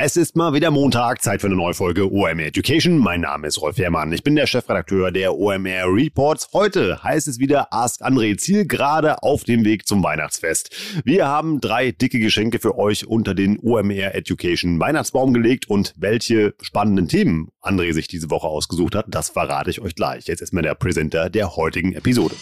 Es ist mal wieder Montag, Zeit für eine neue Folge OMR Education. Mein Name ist Rolf Herrmann. Ich bin der Chefredakteur der OMR Reports. Heute heißt es wieder Ask André Ziel gerade auf dem Weg zum Weihnachtsfest. Wir haben drei dicke Geschenke für euch unter den OMR Education Weihnachtsbaum gelegt und welche spannenden Themen André sich diese Woche ausgesucht hat, das verrate ich euch gleich. Jetzt ist mir der Präsenter der heutigen Episode.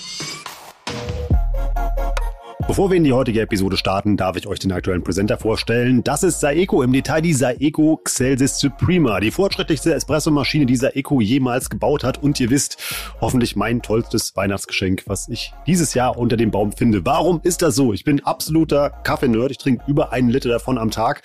Bevor wir in die heutige Episode starten, darf ich euch den aktuellen Präsenter vorstellen. Das ist Saeco, im Detail die Saeco Xelsis Suprema, die fortschrittlichste Espressomaschine, die Saeco jemals gebaut hat. Und ihr wisst, hoffentlich mein tollstes Weihnachtsgeschenk, was ich dieses Jahr unter dem Baum finde. Warum ist das so? Ich bin absoluter Kaffeenerd. Ich trinke über einen Liter davon am Tag.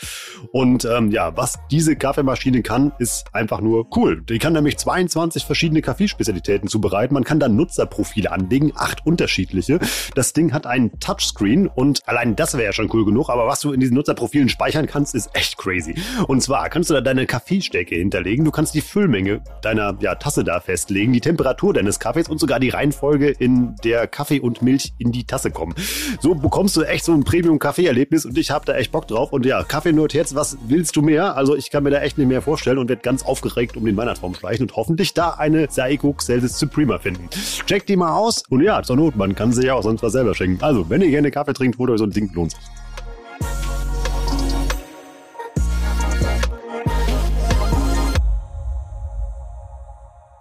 Und ähm, ja, was diese Kaffeemaschine kann, ist einfach nur cool. Die kann nämlich 22 verschiedene Kaffeespezialitäten zubereiten. Man kann da Nutzerprofile anlegen, acht unterschiedliche. Das Ding hat einen Touch Touchscreen und allein das wäre ja schon cool genug, aber was du in diesen Nutzerprofilen speichern kannst, ist echt crazy. Und zwar kannst du da deine Kaffeestärke hinterlegen, du kannst die Füllmenge deiner ja, Tasse da festlegen, die Temperatur deines Kaffees und sogar die Reihenfolge, in der Kaffee und Milch in die Tasse kommen. So bekommst du echt so ein Premium-Kaffee-Erlebnis und ich habe da echt Bock drauf. Und ja, Kaffee nur jetzt, was willst du mehr? Also ich kann mir da echt nicht mehr vorstellen und werde ganz aufgeregt um den Weihnachtsbaum schleichen und hoffentlich da eine Saeco Celsius Suprema finden. Check die mal aus und ja, zur Not, man kann sie ja auch sonst was selber schenken. Also, wenn ihr gerne gerne Kaffee trinkt, holt euch so ein Ding, lohnt sich.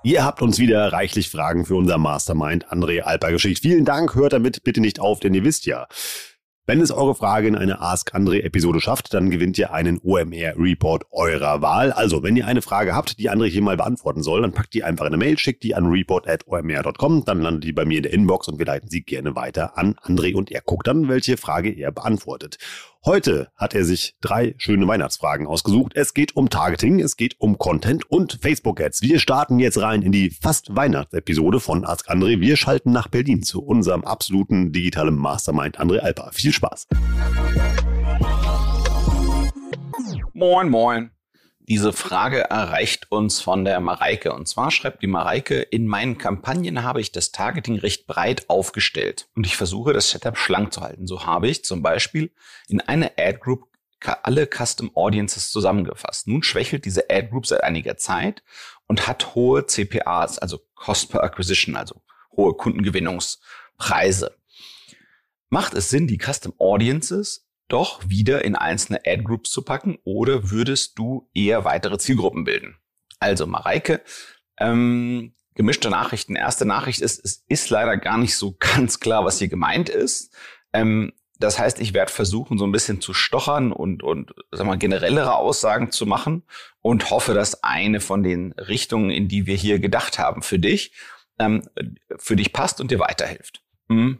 Ihr habt uns wieder reichlich Fragen für unser Mastermind André Alper geschickt. Vielen Dank, hört damit bitte nicht auf, denn ihr wisst ja, wenn es eure Frage in eine Ask André Episode schafft, dann gewinnt ihr einen OMR Report eurer Wahl. Also, wenn ihr eine Frage habt, die André hier mal beantworten soll, dann packt die einfach in eine Mail, schickt die an report@omr.com, dann landet die bei mir in der Inbox und wir leiten sie gerne weiter an André und er guckt dann, welche Frage er beantwortet. Heute hat er sich drei schöne Weihnachtsfragen ausgesucht. Es geht um Targeting, es geht um Content und Facebook-Ads. Wir starten jetzt rein in die fast Weihnachtsepisode von Ask André. Wir schalten nach Berlin zu unserem absoluten digitalen Mastermind André Alper. Viel Spaß. Moin, moin. Diese Frage erreicht uns von der Mareike. Und zwar schreibt die Mareike, in meinen Kampagnen habe ich das Targeting recht breit aufgestellt und ich versuche das Setup schlank zu halten. So habe ich zum Beispiel in einer Ad Group alle Custom Audiences zusammengefasst. Nun schwächelt diese Ad Group seit einiger Zeit und hat hohe CPAs, also Cost per Acquisition, also hohe Kundengewinnungspreise. Macht es Sinn, die Custom Audiences doch wieder in einzelne Ad-Groups zu packen oder würdest du eher weitere Zielgruppen bilden? Also Mareike, ähm, gemischte Nachrichten. Erste Nachricht ist, es ist leider gar nicht so ganz klar, was hier gemeint ist. Ähm, das heißt, ich werde versuchen, so ein bisschen zu stochern und, und sag mal, generellere Aussagen zu machen und hoffe, dass eine von den Richtungen, in die wir hier gedacht haben, für dich, ähm, für dich passt und dir weiterhilft. Hm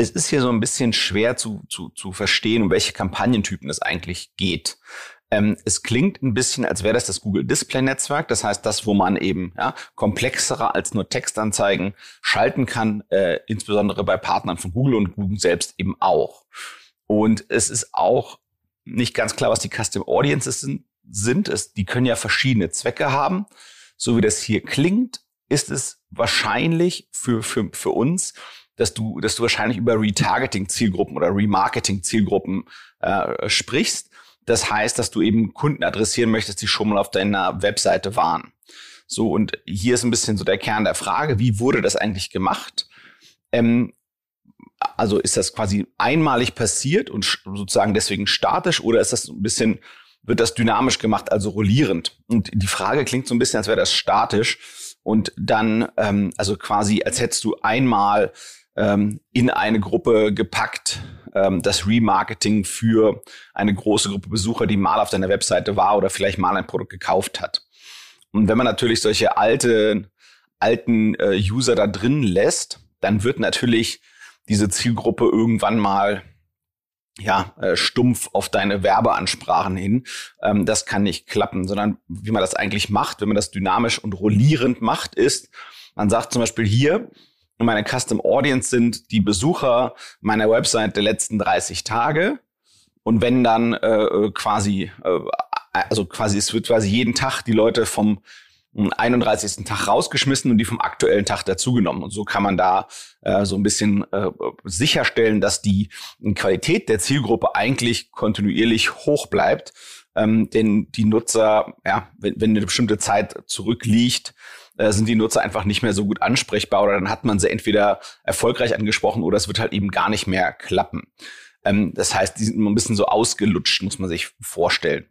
es ist hier so ein bisschen schwer zu, zu, zu verstehen, um welche Kampagnentypen es eigentlich geht. Ähm, es klingt ein bisschen, als wäre das das Google Display Netzwerk. Das heißt, das, wo man eben ja, komplexerer als nur Textanzeigen schalten kann, äh, insbesondere bei Partnern von Google und Google selbst eben auch. Und es ist auch nicht ganz klar, was die Custom Audiences sind. sind. Es, die können ja verschiedene Zwecke haben. So wie das hier klingt, ist es wahrscheinlich für, für, für uns dass du, dass du wahrscheinlich über Retargeting-Zielgruppen oder Remarketing-Zielgruppen äh, sprichst. Das heißt, dass du eben Kunden adressieren möchtest, die schon mal auf deiner Webseite waren. So, und hier ist ein bisschen so der Kern der Frage, wie wurde das eigentlich gemacht? Ähm, also ist das quasi einmalig passiert und sozusagen deswegen statisch oder ist das ein bisschen, wird das dynamisch gemacht, also rollierend? Und die Frage klingt so ein bisschen, als wäre das statisch und dann, ähm, also quasi, als hättest du einmal ähm, in eine Gruppe gepackt, ähm, das Remarketing für eine große Gruppe Besucher, die mal auf deiner Webseite war oder vielleicht mal ein Produkt gekauft hat. Und wenn man natürlich solche alte, alten äh, User da drin lässt, dann wird natürlich diese Zielgruppe irgendwann mal ja, äh, stumpf auf deine Werbeansprachen hin. Ähm, das kann nicht klappen, sondern wie man das eigentlich macht, wenn man das dynamisch und rollierend macht, ist, man sagt zum Beispiel hier, meine Custom Audience sind die Besucher meiner Website der letzten 30 Tage. Und wenn dann äh, quasi äh, also quasi, es wird quasi jeden Tag die Leute vom 31. Tag rausgeschmissen und die vom aktuellen Tag dazugenommen. Und so kann man da äh, so ein bisschen äh, sicherstellen, dass die Qualität der Zielgruppe eigentlich kontinuierlich hoch bleibt. Ähm, denn die Nutzer, ja, wenn, wenn eine bestimmte Zeit zurückliegt, äh, sind die Nutzer einfach nicht mehr so gut ansprechbar oder dann hat man sie entweder erfolgreich angesprochen oder es wird halt eben gar nicht mehr klappen. Ähm, das heißt, die sind immer ein bisschen so ausgelutscht, muss man sich vorstellen.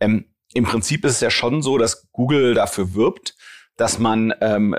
Ähm, im Prinzip ist es ja schon so, dass Google dafür wirbt, dass man ähm,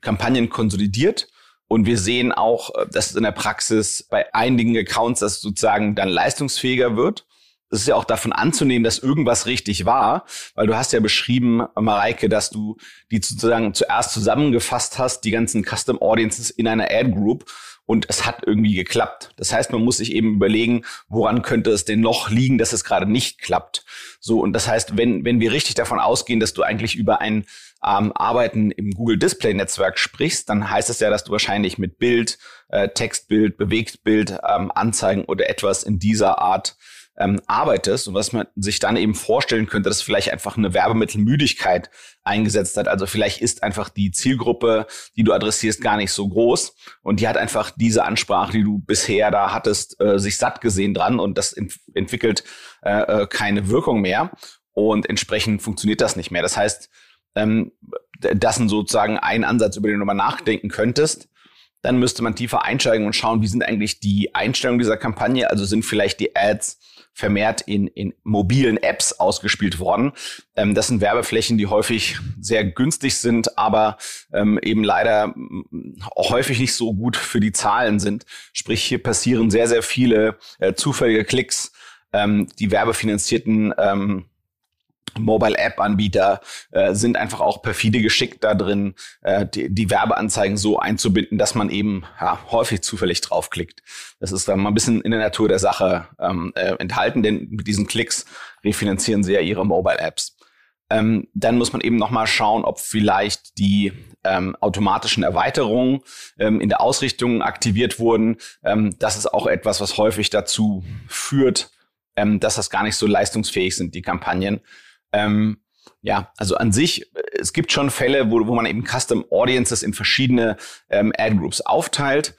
Kampagnen konsolidiert. Und wir sehen auch, äh, dass in der Praxis bei einigen Accounts das sozusagen dann leistungsfähiger wird. Es ist ja auch davon anzunehmen, dass irgendwas richtig war, weil du hast ja beschrieben, Mareike, dass du die sozusagen zuerst zusammengefasst hast, die ganzen Custom Audiences in einer Ad Group und es hat irgendwie geklappt. Das heißt, man muss sich eben überlegen, woran könnte es denn noch liegen, dass es gerade nicht klappt. So, und das heißt, wenn, wenn wir richtig davon ausgehen, dass du eigentlich über ein ähm, Arbeiten im Google Display Netzwerk sprichst, dann heißt es ja, dass du wahrscheinlich mit Bild, äh, Textbild, Bewegtbild, ähm, Anzeigen oder etwas in dieser Art ähm, arbeitest und was man sich dann eben vorstellen könnte, dass vielleicht einfach eine Werbemittelmüdigkeit eingesetzt hat. Also vielleicht ist einfach die Zielgruppe, die du adressierst, gar nicht so groß und die hat einfach diese Ansprache, die du bisher da hattest, äh, sich satt gesehen dran und das ent entwickelt äh, äh keine Wirkung mehr und entsprechend funktioniert das nicht mehr. Das heißt, ähm, das ist sozusagen ein Ansatz, über den du mal nachdenken könntest dann müsste man tiefer einsteigen und schauen, wie sind eigentlich die Einstellungen dieser Kampagne. Also sind vielleicht die Ads vermehrt in, in mobilen Apps ausgespielt worden. Ähm, das sind Werbeflächen, die häufig sehr günstig sind, aber ähm, eben leider auch häufig nicht so gut für die Zahlen sind. Sprich, hier passieren sehr, sehr viele äh, zufällige Klicks. Ähm, die werbefinanzierten ähm, Mobile-App-Anbieter äh, sind einfach auch perfide geschickt da drin, äh, die, die Werbeanzeigen so einzubinden, dass man eben ja, häufig zufällig draufklickt. Das ist dann mal ein bisschen in der Natur der Sache ähm, äh, enthalten, denn mit diesen Klicks refinanzieren sie ja ihre Mobile-Apps. Ähm, dann muss man eben nochmal schauen, ob vielleicht die ähm, automatischen Erweiterungen ähm, in der Ausrichtung aktiviert wurden. Ähm, das ist auch etwas, was häufig dazu führt, ähm, dass das gar nicht so leistungsfähig sind, die Kampagnen. Ähm, ja, also an sich, es gibt schon Fälle, wo, wo man eben Custom Audiences in verschiedene ähm, Ad Groups aufteilt.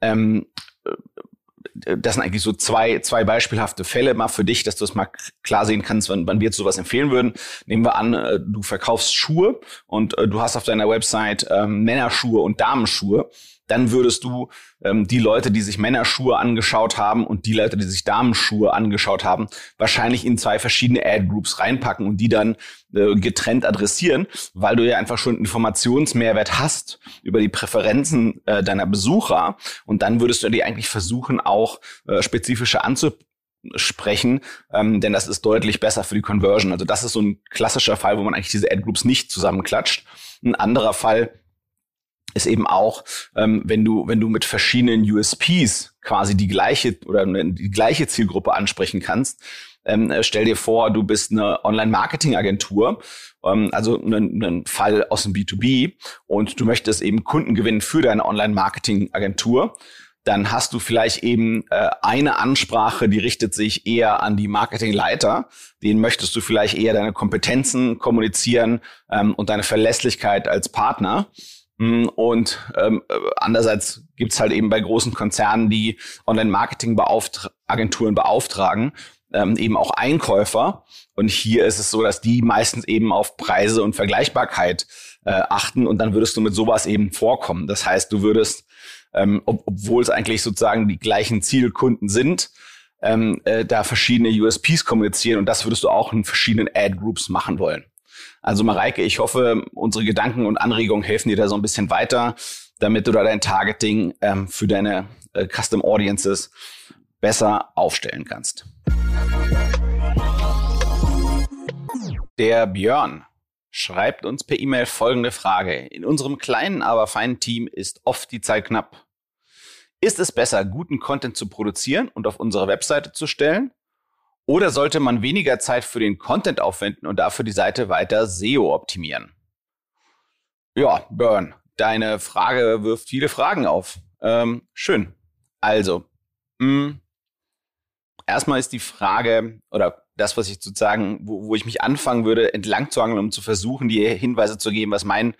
Ähm, äh, das sind eigentlich so zwei, zwei beispielhafte Fälle mal für dich, dass du es mal klar sehen kannst, wann, wann wir jetzt sowas empfehlen würden. Nehmen wir an, äh, du verkaufst Schuhe und äh, du hast auf deiner Website ähm, Männerschuhe und Damenschuhe dann würdest du ähm, die Leute, die sich Männerschuhe angeschaut haben und die Leute, die sich Damenschuhe angeschaut haben, wahrscheinlich in zwei verschiedene Ad-Groups reinpacken und die dann äh, getrennt adressieren, weil du ja einfach schon Informationsmehrwert hast über die Präferenzen äh, deiner Besucher und dann würdest du dir eigentlich versuchen, auch äh, spezifische anzusprechen, ähm, denn das ist deutlich besser für die Conversion. Also das ist so ein klassischer Fall, wo man eigentlich diese Ad-Groups nicht zusammenklatscht. Ein anderer Fall, ist eben auch, ähm, wenn du, wenn du mit verschiedenen USPs quasi die gleiche oder die gleiche Zielgruppe ansprechen kannst. Ähm, äh, stell dir vor, du bist eine Online-Marketing-Agentur, ähm, also ein, ein Fall aus dem B2B und du möchtest eben Kunden gewinnen für deine Online-Marketing-Agentur dann hast du vielleicht eben äh, eine Ansprache, die richtet sich eher an die Marketingleiter. Den möchtest du vielleicht eher deine Kompetenzen kommunizieren ähm, und deine Verlässlichkeit als Partner. Mm, und ähm, andererseits gibt's halt eben bei großen Konzernen, die Online-Marketing-Agenturen beauftragen, ähm, eben auch Einkäufer. Und hier ist es so, dass die meistens eben auf Preise und Vergleichbarkeit äh, achten und dann würdest du mit sowas eben vorkommen. Das heißt, du würdest, ähm, ob, obwohl es eigentlich sozusagen die gleichen Zielkunden sind, ähm, äh, da verschiedene USPs kommunizieren und das würdest du auch in verschiedenen Ad-Groups machen wollen. Also Mareike, ich hoffe, unsere Gedanken und Anregungen helfen dir da so ein bisschen weiter, damit du da dein Targeting ähm, für deine äh, Custom Audiences besser aufstellen kannst. Der Björn schreibt uns per E-Mail folgende Frage. In unserem kleinen, aber feinen Team ist oft die Zeit knapp. Ist es besser, guten Content zu produzieren und auf unsere Webseite zu stellen? Oder sollte man weniger Zeit für den Content aufwenden und dafür die Seite weiter SEO optimieren? Ja, Burn, deine Frage wirft viele Fragen auf. Ähm, schön. Also, mh, hm, erstmal ist die Frage oder das, was ich sozusagen, wo, wo ich mich anfangen würde, entlang zu hangeln, um zu versuchen, dir Hinweise zu geben, was mein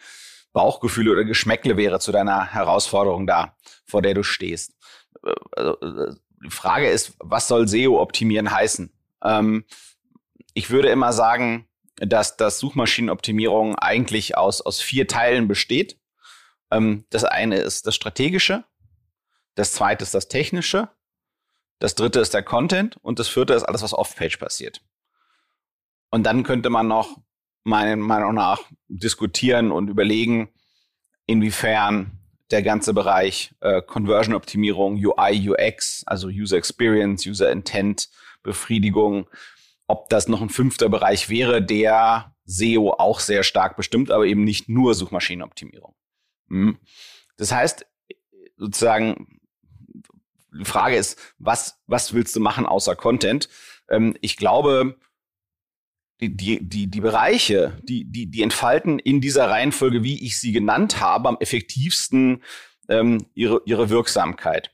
Bauchgefühl oder Geschmäckle wäre zu deiner Herausforderung da, vor der du stehst. Äh, also, äh, die Frage ist, was soll SEO optimieren heißen? Ähm, ich würde immer sagen, dass das Suchmaschinenoptimierung eigentlich aus, aus vier Teilen besteht. Ähm, das eine ist das Strategische, das zweite ist das Technische, das dritte ist der Content und das vierte ist alles, was off-page passiert. Und dann könnte man noch meiner Meinung nach diskutieren und überlegen, inwiefern der ganze Bereich äh, Conversion-Optimierung, UI, UX, also User Experience, User Intent, Befriedigung, ob das noch ein fünfter Bereich wäre, der SEO auch sehr stark bestimmt, aber eben nicht nur Suchmaschinenoptimierung. Hm. Das heißt, sozusagen, die Frage ist, was, was willst du machen außer Content? Ähm, ich glaube, die, die, die, die Bereiche, die, die, die entfalten in dieser Reihenfolge, wie ich sie genannt habe, am effektivsten ähm, ihre, ihre Wirksamkeit.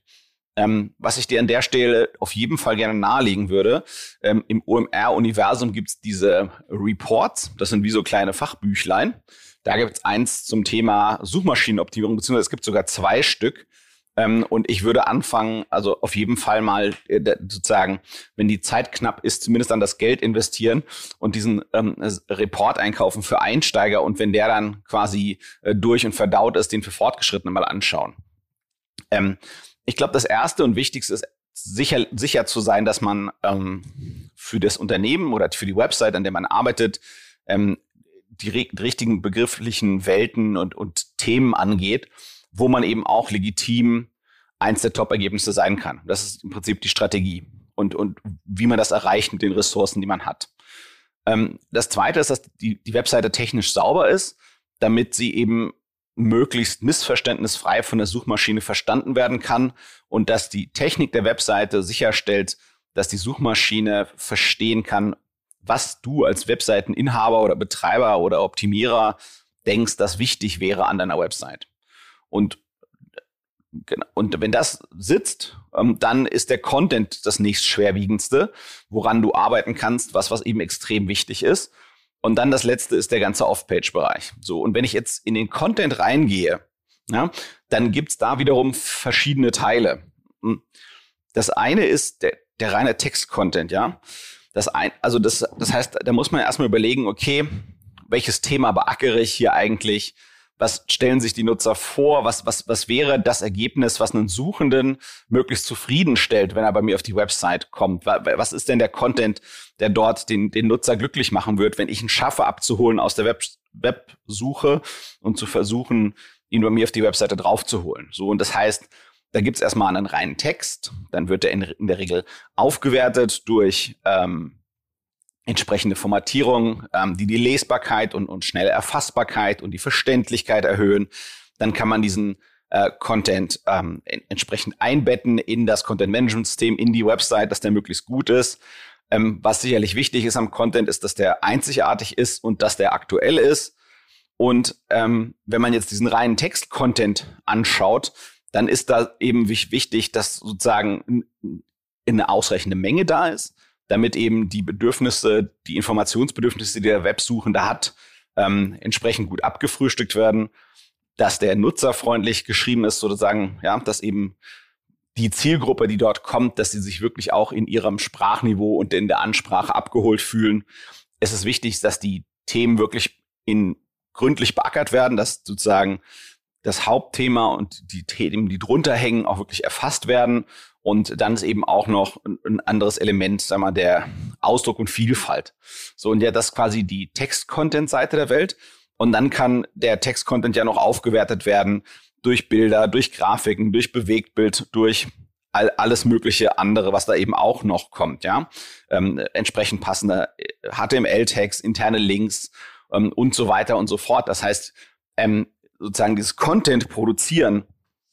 Ähm, was ich dir an der Stelle auf jeden Fall gerne nahelegen würde, ähm, im OMR-Universum gibt's diese Reports, das sind wie so kleine Fachbüchlein. Da gibt's eins zum Thema Suchmaschinenoptimierung, beziehungsweise es gibt sogar zwei Stück. Ähm, und ich würde anfangen, also auf jeden Fall mal äh, sozusagen, wenn die Zeit knapp ist, zumindest dann das Geld investieren und diesen ähm, Report einkaufen für Einsteiger und wenn der dann quasi äh, durch und verdaut ist, den für Fortgeschrittene mal anschauen. Ähm, ich glaube, das Erste und Wichtigste ist sicher, sicher zu sein, dass man ähm, für das Unternehmen oder für die Website, an der man arbeitet, ähm, die, die richtigen begrifflichen Welten und, und Themen angeht wo man eben auch legitim eins der Top-Ergebnisse sein kann. Das ist im Prinzip die Strategie und, und wie man das erreicht mit den Ressourcen, die man hat. Ähm, das zweite ist, dass die, die Webseite technisch sauber ist, damit sie eben möglichst missverständnisfrei von der Suchmaschine verstanden werden kann und dass die Technik der Webseite sicherstellt, dass die Suchmaschine verstehen kann, was du als Webseiteninhaber oder Betreiber oder Optimierer denkst, das wichtig wäre an deiner Website. Und. Und wenn das sitzt, ähm, dann ist der Content das nächst schwerwiegendste, woran du arbeiten kannst, was, was eben extrem wichtig ist. Und dann das letzte ist der ganze Off-Page-Bereich. So. Und wenn ich jetzt in den Content reingehe, ja, dann gibt's da wiederum verschiedene Teile. Hm. Das eine ist der, der reine Text-Content, ja. Das ein, also das, das heißt, da muss man erstmal überlegen, okay, welches Thema beackere ich hier eigentlich? Was stellen sich die Nutzer vor, was, was, was wäre das Ergebnis, was einen Suchenden möglichst zufriedenstellt, wenn er bei mir auf die Website kommt? Was ist denn der Content, der dort den, den Nutzer glücklich machen wird, wenn ich ihn schaffe abzuholen aus der Web, Websuche und zu versuchen, ihn bei mir auf die Webseite draufzuholen? So, und das heißt, da gibt's erstmal einen reinen Text, dann wird er in, in der Regel aufgewertet durch ähm, entsprechende Formatierung, ähm, die die Lesbarkeit und, und schnelle Erfassbarkeit und die Verständlichkeit erhöhen. Dann kann man diesen äh, Content ähm, entsprechend einbetten in das Content-Management-System, in die Website, dass der möglichst gut ist. Ähm, was sicherlich wichtig ist am Content, ist, dass der einzigartig ist und dass der aktuell ist. Und ähm, wenn man jetzt diesen reinen Text-Content anschaut, dann ist da eben wichtig, dass sozusagen eine ausreichende Menge da ist damit eben die Bedürfnisse, die Informationsbedürfnisse, die der Websuchende hat, ähm, entsprechend gut abgefrühstückt werden, dass der nutzerfreundlich geschrieben ist, sozusagen, ja, dass eben die Zielgruppe, die dort kommt, dass sie sich wirklich auch in ihrem Sprachniveau und in der Ansprache abgeholt fühlen. Es ist wichtig, dass die Themen wirklich in gründlich beackert werden, dass sozusagen das Hauptthema und die Themen, die drunter hängen, auch wirklich erfasst werden und dann ist eben auch noch ein, anderes Element, sag mal, der Ausdruck und Vielfalt. So, und ja, das ist quasi die Text-Content-Seite der Welt. Und dann kann der Text-Content ja noch aufgewertet werden durch Bilder, durch Grafiken, durch Bewegtbild, durch all, alles mögliche andere, was da eben auch noch kommt, ja. Ähm, entsprechend passende HTML-Tags, interne Links ähm, und so weiter und so fort. Das heißt, ähm, sozusagen dieses Content produzieren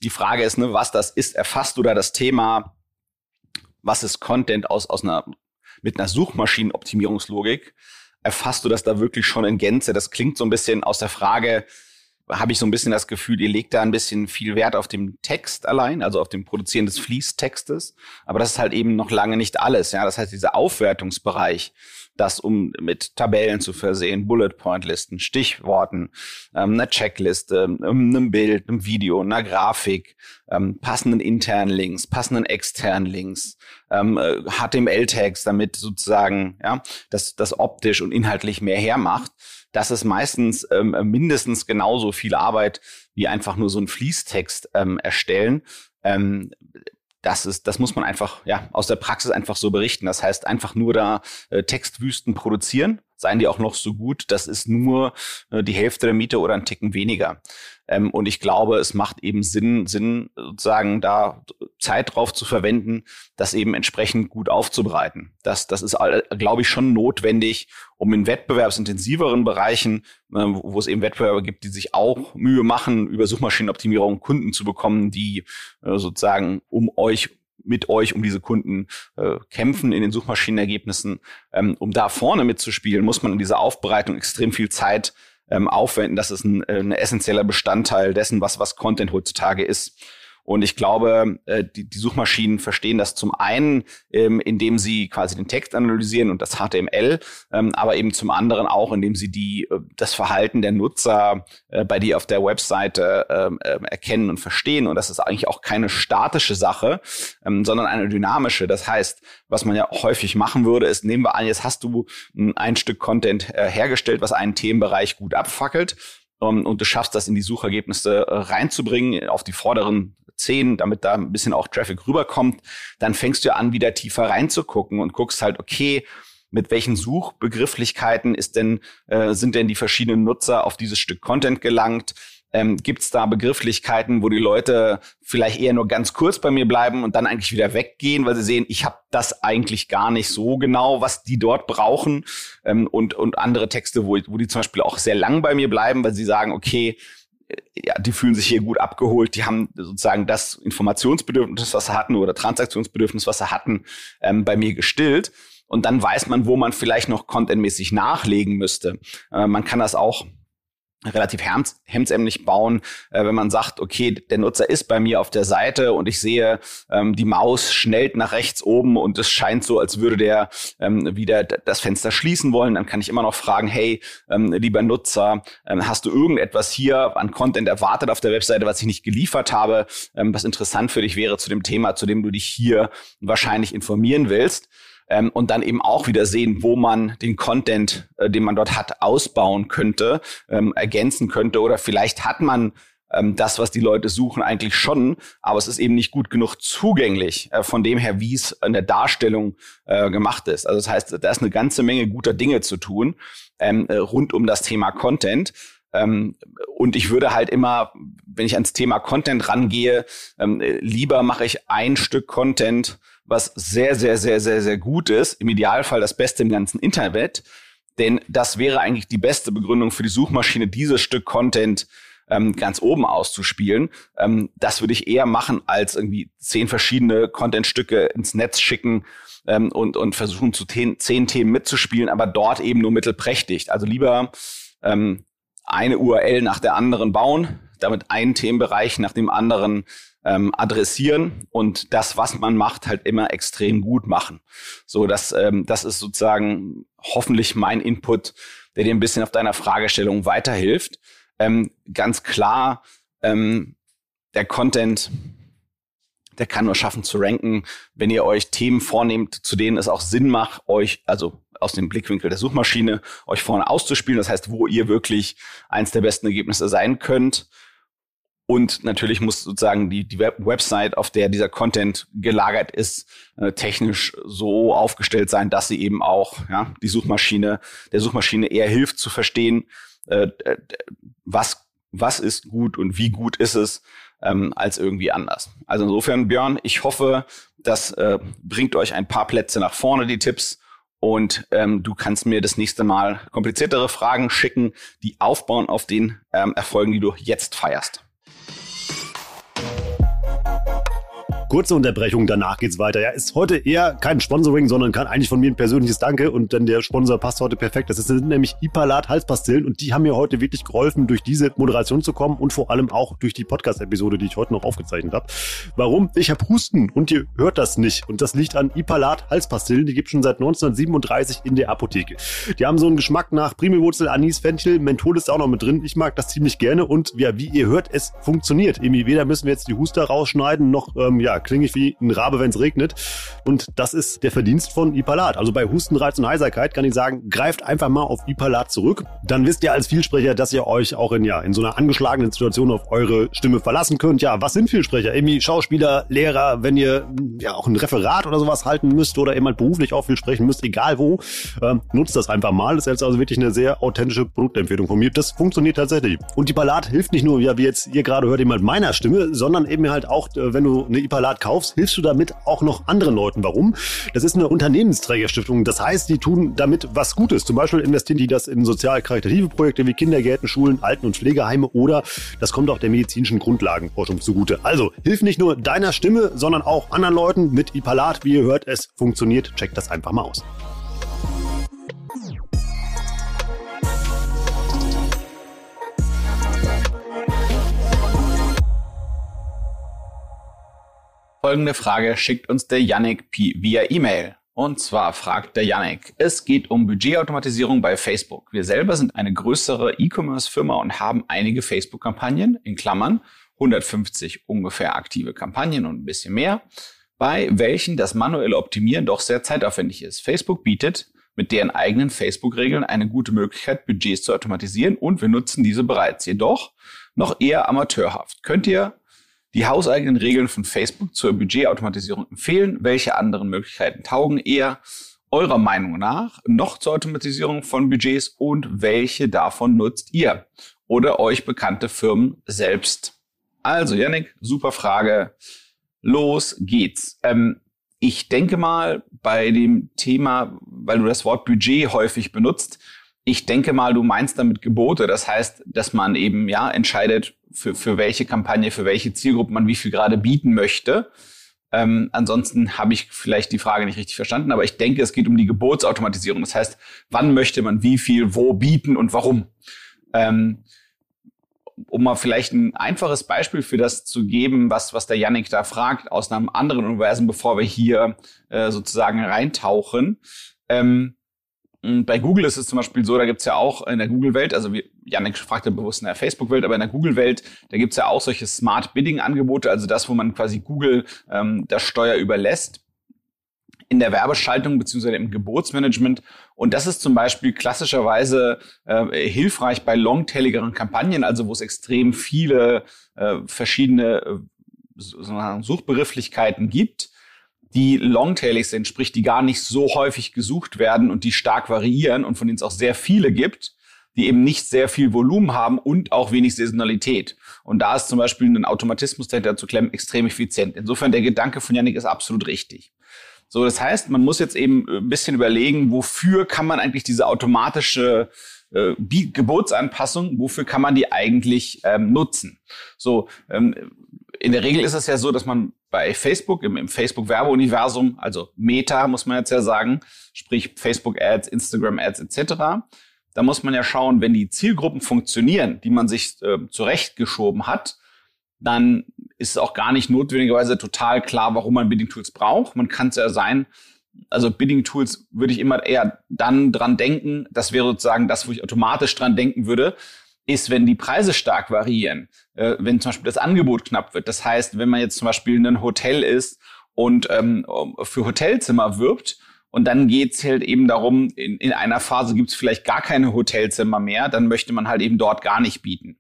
die Frage ist, ne, was das ist. Erfasst du da das Thema, was ist Content aus, aus einer, mit einer Suchmaschinenoptimierungslogik? Erfasst du das da wirklich schon in Gänze? Das klingt so ein bisschen aus der Frage, habe ich so ein bisschen das Gefühl, ihr legt da ein bisschen viel Wert auf den Text allein, also auf dem Produzieren des Fließtextes. Aber das ist halt eben noch lange nicht alles. Ja, das heißt, dieser Aufwertungsbereich, das um mit Tabellen zu versehen, Bullet Point Listen, Stichworten, ähm, einer Checkliste, ähm, einem Bild, einem Video, einer Grafik, ähm, passenden internen Links, passenden externen Links, ähm, HTML-Tags, äh, damit sozusagen ja, das, das optisch und inhaltlich mehr hermacht. Das ist meistens ähm, mindestens genauso viel Arbeit wie einfach nur so ein Fließtext ähm, erstellen. Ähm, das ist, das muss man einfach, ja, aus der Praxis einfach so berichten. Das heißt, einfach nur da äh, Textwüsten produzieren, seien die auch noch so gut, das ist nur äh, die Hälfte der Miete oder ein Ticken weniger. Ähm, und ich glaube, es macht eben Sinn, Sinn, sozusagen da Zeit drauf zu verwenden, das eben entsprechend gut aufzubereiten. Das, das ist, glaube ich, schon notwendig, um in wettbewerbsintensiveren Bereichen, äh, wo es eben Wettbewerber gibt, die sich auch Mühe machen, über Suchmaschinenoptimierung Kunden zu bekommen, die äh, sozusagen um euch mit euch um diese Kunden äh, kämpfen in den Suchmaschinenergebnissen. Ähm, um da vorne mitzuspielen, muss man in dieser Aufbereitung extrem viel Zeit ähm, aufwenden. Das ist ein, äh, ein essentieller Bestandteil dessen, was, was Content heutzutage ist. Und ich glaube, äh, die, die Suchmaschinen verstehen das zum einen, ähm, indem sie quasi den Text analysieren und das HTML, ähm, aber eben zum anderen auch, indem sie die, äh, das Verhalten der Nutzer äh, bei dir auf der Webseite ähm, erkennen und verstehen. Und das ist eigentlich auch keine statische Sache, ähm, sondern eine dynamische. Das heißt, was man ja häufig machen würde, ist, nehmen wir an, jetzt hast du ein Stück Content äh, hergestellt, was einen Themenbereich gut abfackelt ähm, und du schaffst das in die Suchergebnisse äh, reinzubringen, auf die vorderen 10, damit da ein bisschen auch Traffic rüberkommt, dann fängst du an, wieder tiefer reinzugucken und guckst halt, okay, mit welchen Suchbegrifflichkeiten ist denn, äh, sind denn die verschiedenen Nutzer auf dieses Stück Content gelangt? Ähm, Gibt es da Begrifflichkeiten, wo die Leute vielleicht eher nur ganz kurz bei mir bleiben und dann eigentlich wieder weggehen, weil sie sehen, ich habe das eigentlich gar nicht so genau, was die dort brauchen. Ähm, und, und andere Texte, wo, wo die zum Beispiel auch sehr lang bei mir bleiben, weil sie sagen, okay, ja, die fühlen sich hier gut abgeholt, die haben sozusagen das Informationsbedürfnis, was sie hatten, oder Transaktionsbedürfnis, was sie hatten, ähm, bei mir gestillt. Und dann weiß man, wo man vielleicht noch contentmäßig nachlegen müsste. Äh, man kann das auch relativ hemdsärmlich bauen, äh, wenn man sagt, okay, der Nutzer ist bei mir auf der Seite und ich sehe, ähm, die Maus schnellt nach rechts oben und es scheint so, als würde der ähm, wieder das Fenster schließen wollen, dann kann ich immer noch fragen, hey, ähm, lieber Nutzer, ähm, hast du irgendetwas hier an Content erwartet auf der Webseite, was ich nicht geliefert habe, ähm, was interessant für dich wäre zu dem Thema, zu dem du dich hier wahrscheinlich informieren willst? Ähm, und dann eben auch wieder sehen, wo man den Content, äh, den man dort hat, ausbauen könnte, ähm, ergänzen könnte oder vielleicht hat man ähm, das, was die Leute suchen, eigentlich schon, aber es ist eben nicht gut genug zugänglich äh, von dem her, wie es in der Darstellung äh, gemacht ist. Also das heißt, da ist eine ganze Menge guter Dinge zu tun ähm, äh, rund um das Thema Content. Ähm, und ich würde halt immer, wenn ich ans Thema Content rangehe, ähm, lieber mache ich ein Stück Content, was sehr, sehr, sehr, sehr, sehr gut ist. Im Idealfall das Beste im ganzen Internet. Denn das wäre eigentlich die beste Begründung für die Suchmaschine, dieses Stück Content ähm, ganz oben auszuspielen. Ähm, das würde ich eher machen, als irgendwie zehn verschiedene Contentstücke ins Netz schicken ähm, und, und versuchen, zu ten, zehn Themen mitzuspielen, aber dort eben nur mittelprächtig. Also lieber ähm, eine URL nach der anderen bauen, damit einen Themenbereich nach dem anderen ähm, adressieren und das, was man macht, halt immer extrem gut machen. So, das, ähm, das ist sozusagen hoffentlich mein Input, der dir ein bisschen auf deiner Fragestellung weiterhilft. Ähm, ganz klar, ähm, der Content, der kann nur schaffen zu ranken, wenn ihr euch Themen vornehmt, zu denen es auch Sinn macht, euch, also aus dem Blickwinkel der Suchmaschine, euch vorne auszuspielen. Das heißt, wo ihr wirklich eins der besten Ergebnisse sein könnt. Und natürlich muss sozusagen die, die Web Website, auf der dieser Content gelagert ist, äh, technisch so aufgestellt sein, dass sie eben auch ja, die Suchmaschine, der Suchmaschine eher hilft zu verstehen, äh, was, was ist gut und wie gut ist es, ähm, als irgendwie anders. Also insofern, Björn, ich hoffe, das äh, bringt euch ein paar Plätze nach vorne, die Tipps. Und ähm, du kannst mir das nächste Mal kompliziertere Fragen schicken, die aufbauen auf den ähm, Erfolgen, die du jetzt feierst. Kurze Unterbrechung, danach geht's weiter. Ja, ist heute eher kein Sponsoring, sondern kann eigentlich von mir ein persönliches Danke und dann der Sponsor passt heute perfekt. Das sind nämlich Ipalat Halspastillen und die haben mir heute wirklich geholfen, durch diese Moderation zu kommen und vor allem auch durch die Podcast-Episode, die ich heute noch aufgezeichnet habe. Warum? Ich habe Husten und ihr hört das nicht und das liegt an Ipalat Halspastillen. Die gibt schon seit 1937 in der Apotheke. Die haben so einen Geschmack nach Primelwurzel, Anis, Fenchel, Menthol ist auch noch mit drin. Ich mag das ziemlich gerne und ja, wie ihr hört, es funktioniert. Irgendwie weder müssen wir jetzt die Huster rausschneiden, noch ähm, ja, klinge ich wie ein Rabe, wenn es regnet. Und das ist der Verdienst von Ipalat. Also bei Hustenreiz und Heiserkeit kann ich sagen, greift einfach mal auf Ipalat zurück. Dann wisst ihr als Vielsprecher, dass ihr euch auch in, ja, in so einer angeschlagenen Situation auf eure Stimme verlassen könnt. Ja, was sind Vielsprecher? Irgendwie Schauspieler, Lehrer, wenn ihr ja auch ein Referat oder sowas halten müsst oder jemand beruflich auch viel sprechen müsst, egal wo, ähm, nutzt das einfach mal. Das ist also wirklich eine sehr authentische Produktempfehlung von mir. Das funktioniert tatsächlich. Und Ipalat hilft nicht nur, ja, wie jetzt ihr gerade hört, jemand meiner Stimme, sondern eben halt auch, äh, wenn du eine Ipalat kaufst, hilfst du damit auch noch anderen Leuten. Warum? Das ist eine Unternehmensträgerstiftung. Das heißt, die tun damit was Gutes. Zum Beispiel investieren die das in sozial-karitative Projekte wie Kindergärten, Schulen, Alten- und Pflegeheime oder das kommt auch der medizinischen Grundlagenforschung zugute. Also, hilf nicht nur deiner Stimme, sondern auch anderen Leuten mit Ipalat. Wie ihr hört, es funktioniert. Checkt das einfach mal aus. Folgende Frage schickt uns der Yannick P. via E-Mail. Und zwar fragt der Yannick, es geht um Budgetautomatisierung bei Facebook. Wir selber sind eine größere E-Commerce-Firma und haben einige Facebook-Kampagnen, in Klammern 150 ungefähr aktive Kampagnen und ein bisschen mehr, bei welchen das manuelle Optimieren doch sehr zeitaufwendig ist. Facebook bietet mit deren eigenen Facebook-Regeln eine gute Möglichkeit, Budgets zu automatisieren und wir nutzen diese bereits, jedoch noch eher amateurhaft. Könnt ihr die hauseigenen Regeln von Facebook zur Budgetautomatisierung empfehlen? Welche anderen Möglichkeiten taugen eher eurer Meinung nach noch zur Automatisierung von Budgets und welche davon nutzt ihr oder euch bekannte Firmen selbst? Also, Yannick, super Frage. Los geht's. Ähm, ich denke mal bei dem Thema, weil du das Wort Budget häufig benutzt, ich denke mal, du meinst damit Gebote. Das heißt, dass man eben ja entscheidet, für, für welche Kampagne, für welche Zielgruppe man wie viel gerade bieten möchte. Ähm, ansonsten habe ich vielleicht die Frage nicht richtig verstanden, aber ich denke, es geht um die Geburtsautomatisierung. Das heißt, wann möchte man wie viel wo bieten und warum? Ähm, um mal vielleicht ein einfaches Beispiel für das zu geben, was, was der Yannick da fragt, aus einem anderen Universum, bevor wir hier äh, sozusagen reintauchen. Ähm, bei Google ist es zum Beispiel so, da gibt's ja auch in der Google-Welt, also wie Janik fragte bewusst in der Facebook-Welt, aber in der Google-Welt, da gibt's ja auch solche Smart Bidding-Angebote, also das, wo man quasi Google ähm, das Steuer überlässt in der Werbeschaltung beziehungsweise im Geburtsmanagement. Und das ist zum Beispiel klassischerweise äh, hilfreich bei longtailigeren Kampagnen, also wo es extrem viele äh, verschiedene äh, Suchbegrifflichkeiten gibt die longtailig sind, sprich die gar nicht so häufig gesucht werden und die stark variieren und von denen es auch sehr viele gibt, die eben nicht sehr viel Volumen haben und auch wenig Saisonalität. Und da ist zum Beispiel ein Automatismus dahinter zu klemmen extrem effizient. Insofern der Gedanke von Yannick ist absolut richtig. So, das heißt, man muss jetzt eben ein bisschen überlegen, wofür kann man eigentlich diese automatische äh, Geburtsanpassung, wofür kann man die eigentlich ähm, nutzen? So, ähm, in der Regel ist es ja so, dass man bei Facebook, im, im Facebook-Werbeuniversum, also Meta muss man jetzt ja sagen, sprich Facebook-Ads, Instagram-Ads etc., da muss man ja schauen, wenn die Zielgruppen funktionieren, die man sich äh, zurechtgeschoben hat, dann ist es auch gar nicht notwendigerweise total klar, warum man Bidding-Tools braucht. Man kann es ja sein, also Bidding-Tools würde ich immer eher dann dran denken, das wäre sozusagen das, wo ich automatisch dran denken würde, ist, wenn die Preise stark variieren, äh, wenn zum Beispiel das Angebot knapp wird. Das heißt, wenn man jetzt zum Beispiel ein Hotel ist und ähm, für Hotelzimmer wirbt und dann geht's halt eben darum, in, in einer Phase gibt's vielleicht gar keine Hotelzimmer mehr, dann möchte man halt eben dort gar nicht bieten.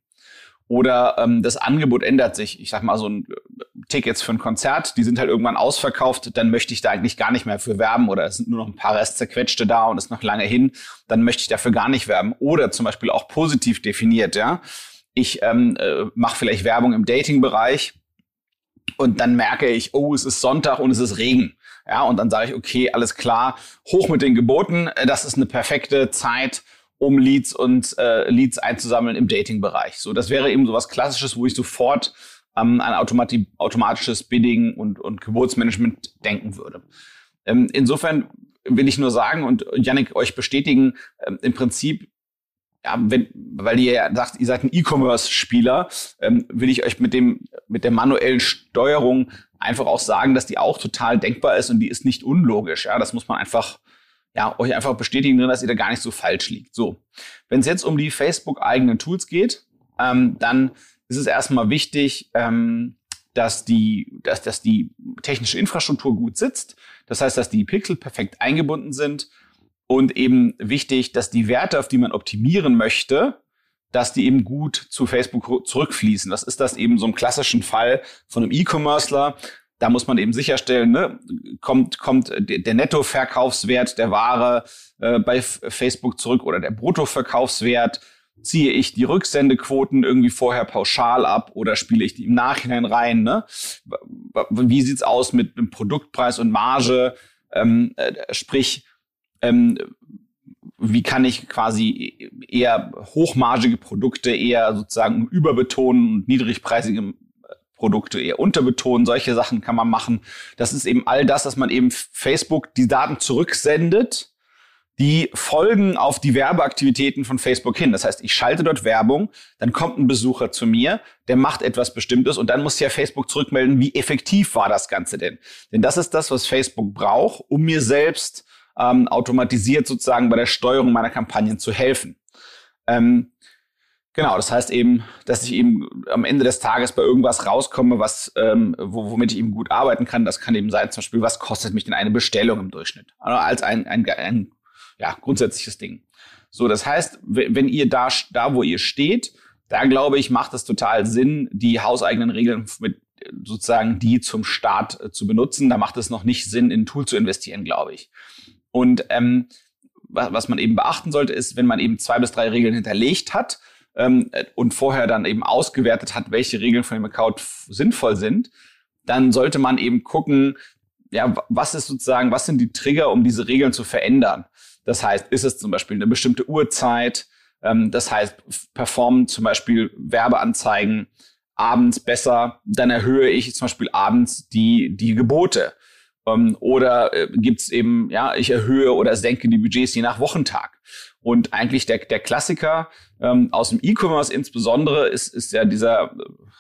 Oder ähm, das Angebot ändert sich. Ich sag mal, so ein äh, Tickets für ein Konzert, die sind halt irgendwann ausverkauft, dann möchte ich da eigentlich gar nicht mehr für werben oder es sind nur noch ein paar Rest zerquetschte da und ist noch lange hin, dann möchte ich dafür gar nicht werben. Oder zum Beispiel auch positiv definiert, ja. Ich ähm, äh, mache vielleicht Werbung im Dating-Bereich und dann merke ich, oh, es ist Sonntag und es ist Regen. Ja, und dann sage ich, okay, alles klar, hoch mit den Geboten, das ist eine perfekte Zeit, um Leads und äh, Leads einzusammeln im Dating-Bereich. So, das wäre eben so was Klassisches, wo ich sofort ähm, an automati automatisches Bidding und, und Geburtsmanagement denken würde. Ähm, insofern will ich nur sagen und Yannick euch bestätigen, ähm, im Prinzip ja, wenn, weil ihr ja sagt, ihr seid ein E-Commerce-Spieler, ähm, will ich euch mit dem, mit der manuellen Steuerung einfach auch sagen, dass die auch total denkbar ist und die ist nicht unlogisch. Ja, das muss man einfach, ja, euch einfach bestätigen, dass ihr da gar nicht so falsch liegt. So. Wenn es jetzt um die Facebook-eigenen Tools geht, ähm, dann ist es erstmal wichtig, ähm, dass die, dass, dass die technische Infrastruktur gut sitzt. Das heißt, dass die Pixel perfekt eingebunden sind und eben wichtig, dass die Werte, auf die man optimieren möchte, dass die eben gut zu Facebook zurückfließen. Das ist das eben so ein klassischen Fall von einem E-Commercer. Da muss man eben sicherstellen, ne, kommt, kommt der Nettoverkaufswert der Ware äh, bei Facebook zurück oder der Bruttoverkaufswert. Ziehe ich die Rücksendequoten irgendwie vorher pauschal ab oder spiele ich die im Nachhinein rein? Ne? Wie sieht's aus mit dem Produktpreis und Marge? Ähm, äh, sprich, ähm, wie kann ich quasi eher hochmargige Produkte eher sozusagen überbetonen und niedrigpreisige Produkte eher unterbetonen. Solche Sachen kann man machen. Das ist eben all das, dass man eben Facebook die Daten zurücksendet. Die folgen auf die Werbeaktivitäten von Facebook hin. Das heißt, ich schalte dort Werbung, dann kommt ein Besucher zu mir, der macht etwas Bestimmtes und dann muss ja Facebook zurückmelden, wie effektiv war das Ganze denn? Denn das ist das, was Facebook braucht, um mir selbst ähm, automatisiert sozusagen bei der Steuerung meiner Kampagnen zu helfen. Ähm, genau, das heißt eben, dass ich eben am Ende des Tages bei irgendwas rauskomme, was, ähm, womit ich eben gut arbeiten kann. Das kann eben sein, zum Beispiel, was kostet mich denn eine Bestellung im Durchschnitt? Also als ein, ein, ein ja, grundsätzliches Ding. So, das heißt, wenn ihr da, da, wo ihr steht, da glaube ich, macht es total Sinn, die hauseigenen Regeln mit sozusagen die zum Start äh, zu benutzen. Da macht es noch nicht Sinn, in ein Tool zu investieren, glaube ich. Und ähm, was man eben beachten sollte, ist, wenn man eben zwei bis drei Regeln hinterlegt hat ähm, und vorher dann eben ausgewertet hat, welche Regeln von dem Account sinnvoll sind, dann sollte man eben gucken, ja, was ist sozusagen, was sind die Trigger, um diese Regeln zu verändern? Das heißt, ist es zum Beispiel eine bestimmte Uhrzeit? Ähm, das heißt, performen zum Beispiel Werbeanzeigen abends besser, dann erhöhe ich zum Beispiel abends die, die Gebote. Ähm, oder äh, gibt's eben, ja, ich erhöhe oder senke die Budgets je nach Wochentag. Und eigentlich der, der Klassiker ähm, aus dem E-Commerce insbesondere ist, ist ja dieser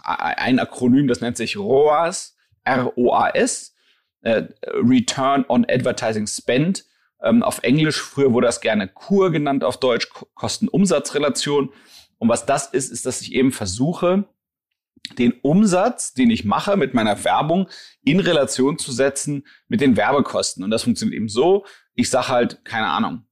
äh, ein Akronym, das nennt sich ROAS, R-O-A-S, äh, Return on Advertising Spend. Ähm, auf Englisch, früher wurde das gerne KUR genannt, auf Deutsch Kosten-Umsatz-Relation. Und was das ist, ist, dass ich eben versuche, den Umsatz, den ich mache mit meiner Werbung, in Relation zu setzen mit den Werbekosten. Und das funktioniert eben so, ich sage halt, keine Ahnung,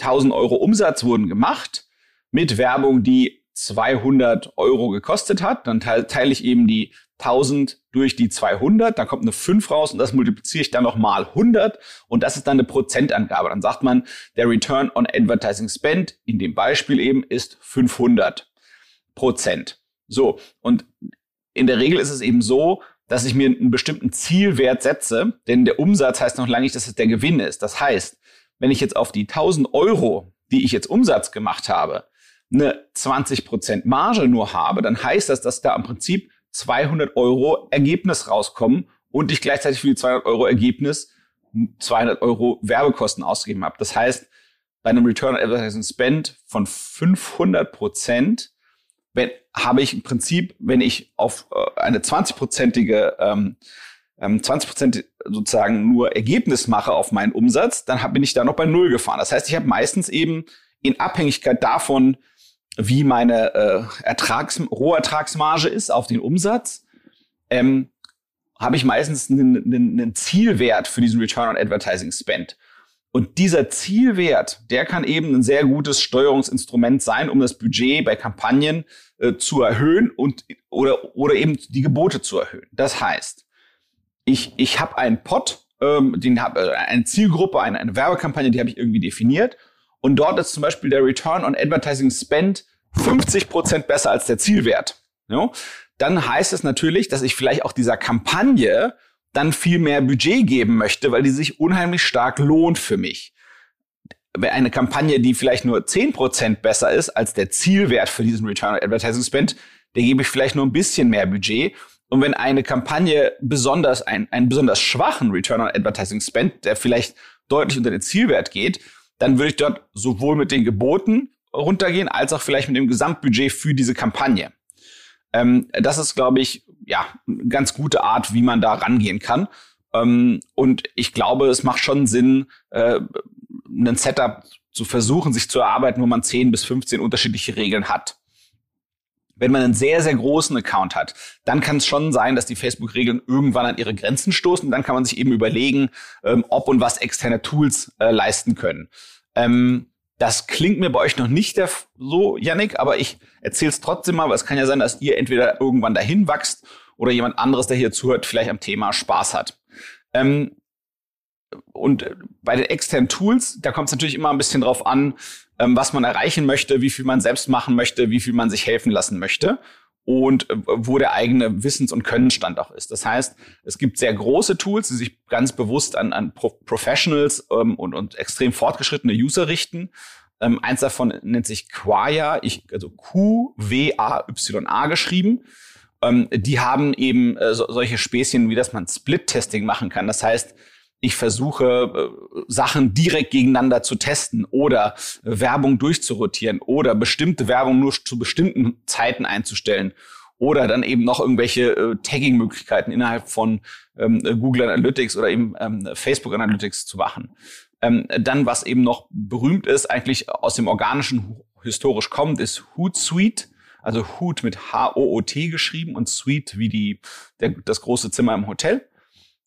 1000 Euro Umsatz wurden gemacht mit Werbung, die 200 Euro gekostet hat. Dann teile, ich eben die 1000 durch die 200, dann kommt eine 5 raus und das multipliziere ich dann noch mal 100 und das ist dann eine Prozentangabe. Dann sagt man, der Return on Advertising Spend in dem Beispiel eben ist 500 Prozent. So, und in der Regel ist es eben so, dass ich mir einen bestimmten Zielwert setze, denn der Umsatz heißt noch lange nicht, dass es der Gewinn ist. Das heißt, wenn ich jetzt auf die 1000 Euro, die ich jetzt Umsatz gemacht habe, eine 20% Marge nur habe, dann heißt das, dass da im Prinzip 200 Euro Ergebnis rauskommen und ich gleichzeitig für die 200 Euro Ergebnis 200 Euro Werbekosten ausgegeben habe. Das heißt, bei einem Return on Advertising Spend von 500 Prozent wenn, habe ich im Prinzip, wenn ich auf äh, eine 20-prozentige, ähm, 20 ähm, Prozent sozusagen nur Ergebnis mache auf meinen Umsatz, dann bin ich da noch bei Null gefahren. Das heißt, ich habe meistens eben in Abhängigkeit davon, wie meine äh, Ertrags, Rohertragsmarge ist auf den Umsatz, ähm, habe ich meistens einen, einen, einen Zielwert für diesen Return on Advertising Spend. Und dieser Zielwert, der kann eben ein sehr gutes Steuerungsinstrument sein, um das Budget bei Kampagnen äh, zu erhöhen und oder oder eben die Gebote zu erhöhen. Das heißt, ich ich habe einen Pot, ähm, den habe äh, eine Zielgruppe, eine, eine Werbekampagne, die habe ich irgendwie definiert und dort ist zum Beispiel der Return on Advertising Spend 50 Prozent besser als der Zielwert. Ja? Dann heißt es natürlich, dass ich vielleicht auch dieser Kampagne dann viel mehr Budget geben möchte, weil die sich unheimlich stark lohnt für mich. Eine Kampagne, die vielleicht nur 10% besser ist als der Zielwert für diesen Return on Advertising Spend, der gebe ich vielleicht nur ein bisschen mehr Budget. Und wenn eine Kampagne besonders, ein, einen besonders schwachen Return on Advertising Spend, der vielleicht deutlich unter den Zielwert geht, dann würde ich dort sowohl mit den Geboten runtergehen, als auch vielleicht mit dem Gesamtbudget für diese Kampagne. Ähm, das ist, glaube ich, ja, eine ganz gute Art, wie man da rangehen kann. Ähm, und ich glaube, es macht schon Sinn, äh, ein Setup zu versuchen, sich zu erarbeiten, wo man 10 bis 15 unterschiedliche Regeln hat. Wenn man einen sehr, sehr großen Account hat, dann kann es schon sein, dass die Facebook-Regeln irgendwann an ihre Grenzen stoßen. Dann kann man sich eben überlegen, ähm, ob und was externe Tools äh, leisten können. Ähm, das klingt mir bei euch noch nicht so, Yannick, aber ich erzähle es trotzdem mal, weil es kann ja sein, dass ihr entweder irgendwann dahin wachst oder jemand anderes, der hier zuhört, vielleicht am Thema Spaß hat. Ähm, und bei den externen Tools, da kommt es natürlich immer ein bisschen drauf an, ähm, was man erreichen möchte, wie viel man selbst machen möchte, wie viel man sich helfen lassen möchte und äh, wo der eigene Wissens- und Könnenstand auch ist. Das heißt, es gibt sehr große Tools, die sich ganz bewusst an, an Pro Professionals ähm, und, und extrem fortgeschrittene User richten. Ähm, eins davon nennt sich Quaya, ich, also Q-W-A-Y-A geschrieben. Ähm, die haben eben äh, so, solche Späßchen, wie dass man Split-Testing machen kann. Das heißt, ich versuche äh, Sachen direkt gegeneinander zu testen oder äh, Werbung durchzurotieren oder bestimmte Werbung nur zu bestimmten Zeiten einzustellen oder dann eben noch irgendwelche äh, Tagging-Möglichkeiten innerhalb von ähm, Google Analytics oder eben ähm, Facebook Analytics zu machen. Ähm, dann, was eben noch berühmt ist, eigentlich aus dem Organischen historisch kommt, ist Hootsuite. Also Hoot mit H-O-O-T geschrieben und Suite wie die, der, das große Zimmer im Hotel.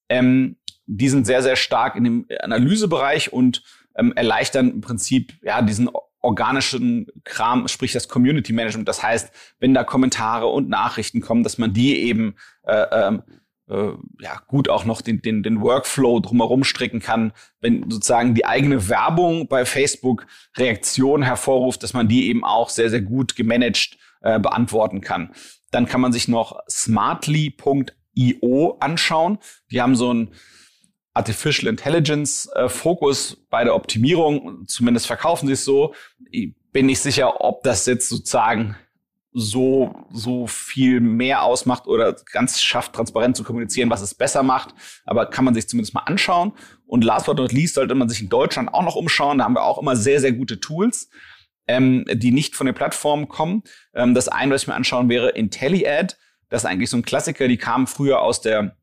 Ähm, die sind sehr, sehr stark in dem Analysebereich und ähm, erleichtern im Prinzip ja diesen organischen Kram, sprich das Community Management. Das heißt, wenn da Kommentare und Nachrichten kommen, dass man die eben äh, ähm, äh, ja gut auch noch den, den, den Workflow drumherum stricken kann, wenn sozusagen die eigene Werbung bei Facebook Reaktionen hervorruft, dass man die eben auch sehr, sehr gut gemanagt äh, beantworten kann. Dann kann man sich noch smartly.io anschauen. Die haben so ein Artificial Intelligence äh, Fokus bei der Optimierung. Zumindest verkaufen sie es so. Ich bin nicht sicher, ob das jetzt sozusagen so, so viel mehr ausmacht oder ganz schafft, transparent zu kommunizieren, was es besser macht. Aber kann man sich zumindest mal anschauen. Und last but not least sollte man sich in Deutschland auch noch umschauen. Da haben wir auch immer sehr, sehr gute Tools, ähm, die nicht von den Plattformen kommen. Ähm, das eine, was ich mir anschauen wäre, IntelliAd. Das ist eigentlich so ein Klassiker. Die kamen früher aus der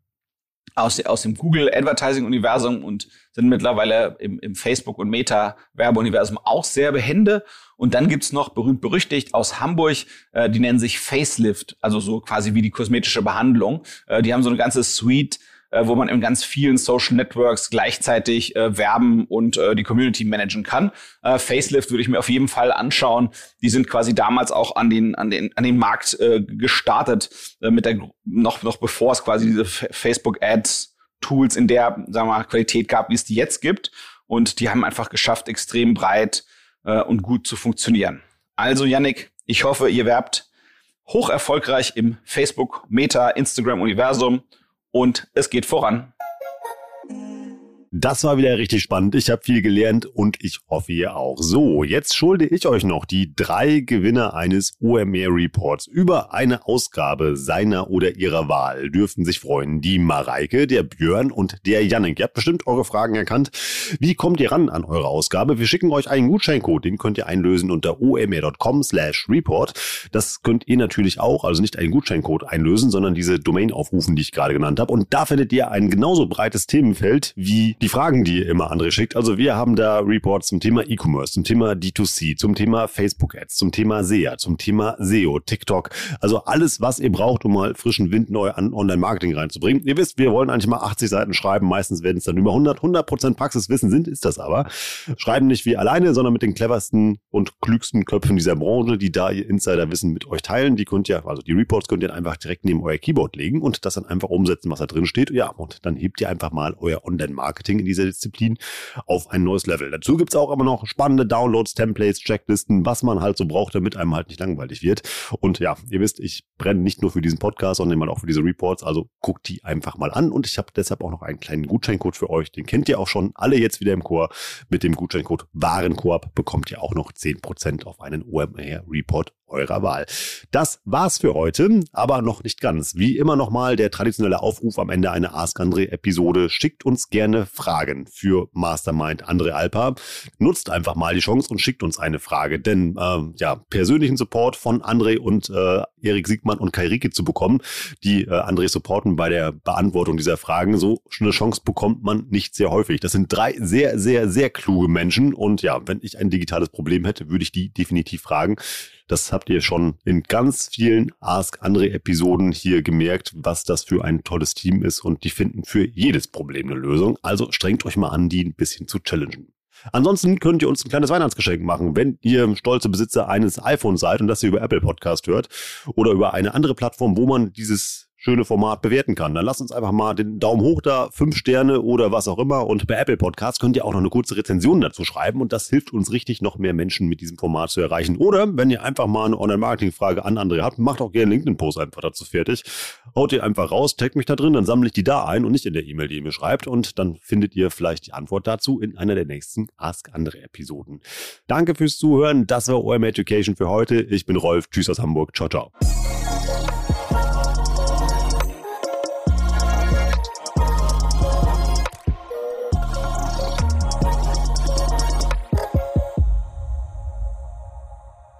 aus, aus dem Google Advertising Universum und sind mittlerweile im, im Facebook und Meta Werbeuniversum auch sehr behende. Und dann gibt's noch berühmt berüchtigt aus Hamburg, äh, die nennen sich Facelift, also so quasi wie die kosmetische Behandlung. Äh, die haben so eine ganze Suite äh, wo man in ganz vielen Social Networks gleichzeitig äh, werben und äh, die Community managen kann. Äh, Facelift würde ich mir auf jeden Fall anschauen. Die sind quasi damals auch an den an den an den Markt äh, gestartet äh, mit der noch noch bevor es quasi diese Facebook Ads Tools in der sagen wir mal Qualität gab, wie es die jetzt gibt und die haben einfach geschafft extrem breit äh, und gut zu funktionieren. Also Yannick, ich hoffe, ihr werbt hoch erfolgreich im Facebook, Meta, Instagram Universum und es geht voran. Das war wieder richtig spannend. Ich habe viel gelernt und ich hoffe ihr auch. So, jetzt schulde ich euch noch die drei Gewinner eines OMR Reports über eine Ausgabe seiner oder ihrer Wahl. Dürften sich freuen. Die Mareike, der Björn und der Jannik. Ihr habt bestimmt eure Fragen erkannt. Wie kommt ihr ran an eure Ausgabe? Wir schicken euch einen Gutscheincode. Den könnt ihr einlösen unter omr.com slash report. Das könnt ihr natürlich auch, also nicht einen Gutscheincode einlösen, sondern diese Domain aufrufen, die ich gerade genannt habe. Und da findet ihr ein genauso breites Themenfeld wie die Fragen, die ihr immer André schickt. Also wir haben da Reports zum Thema E-Commerce, zum Thema D2C, zum Thema Facebook Ads, zum Thema SEA, zum Thema SEO, TikTok. Also alles, was ihr braucht, um mal frischen Wind neu an Online-Marketing reinzubringen. Ihr wisst, wir wollen eigentlich mal 80 Seiten schreiben. Meistens werden es dann über 100. 100 Prozent Praxiswissen sind, ist das aber. Schreiben nicht wie alleine, sondern mit den cleversten und klügsten Köpfen dieser Branche, die da ihr Insiderwissen mit euch teilen. Die könnt ihr, also die Reports könnt ihr einfach direkt neben euer Keyboard legen und das dann einfach umsetzen, was da drin steht. Ja, und dann hebt ihr einfach mal euer Online-Marketing Marketing in dieser Disziplin auf ein neues Level. Dazu gibt es auch immer noch spannende Downloads, Templates, Checklisten, was man halt so braucht, damit einem halt nicht langweilig wird. Und ja, ihr wisst, ich brenne nicht nur für diesen Podcast, sondern mal auch für diese Reports. Also guckt die einfach mal an. Und ich habe deshalb auch noch einen kleinen Gutscheincode für euch. Den kennt ihr auch schon alle jetzt wieder im Chor. Mit dem Gutscheincode Warenkorb bekommt ihr auch noch 10% auf einen OMR Report eurer Wahl. Das war's für heute, aber noch nicht ganz. Wie immer nochmal der traditionelle Aufruf am Ende einer Ask André Episode. Schickt uns gerne Fragen für Mastermind André Alpa. Nutzt einfach mal die Chance und schickt uns eine Frage, denn äh, ja, persönlichen Support von André und äh, Erik Siegmann und Kai Rieke zu bekommen, die äh, André supporten bei der Beantwortung dieser Fragen. So eine Chance bekommt man nicht sehr häufig. Das sind drei sehr, sehr, sehr kluge Menschen und ja, wenn ich ein digitales Problem hätte, würde ich die definitiv fragen. Das habt ihr schon in ganz vielen Ask André Episoden hier gemerkt, was das für ein tolles Team ist und die finden für jedes Problem eine Lösung. Also strengt euch mal an, die ein bisschen zu challengen. Ansonsten könnt ihr uns ein kleines Weihnachtsgeschenk machen, wenn ihr stolze Besitzer eines iPhones seid und das ihr über Apple Podcast hört oder über eine andere Plattform, wo man dieses schöne Format bewerten kann. Dann lasst uns einfach mal den Daumen hoch da, fünf Sterne oder was auch immer. Und bei Apple Podcasts könnt ihr auch noch eine kurze Rezension dazu schreiben und das hilft uns richtig, noch mehr Menschen mit diesem Format zu erreichen. Oder wenn ihr einfach mal eine Online-Marketing-Frage an andere habt, macht auch gerne LinkedIn-Post einfach dazu fertig. Haut ihr einfach raus, taggt mich da drin, dann sammle ich die da ein und nicht in der E-Mail, die ihr mir schreibt. Und dann findet ihr vielleicht die Antwort dazu in einer der nächsten Ask andere Episoden. Danke fürs Zuhören. Das war OM Education für heute. Ich bin Rolf. Tschüss aus Hamburg. Ciao, ciao.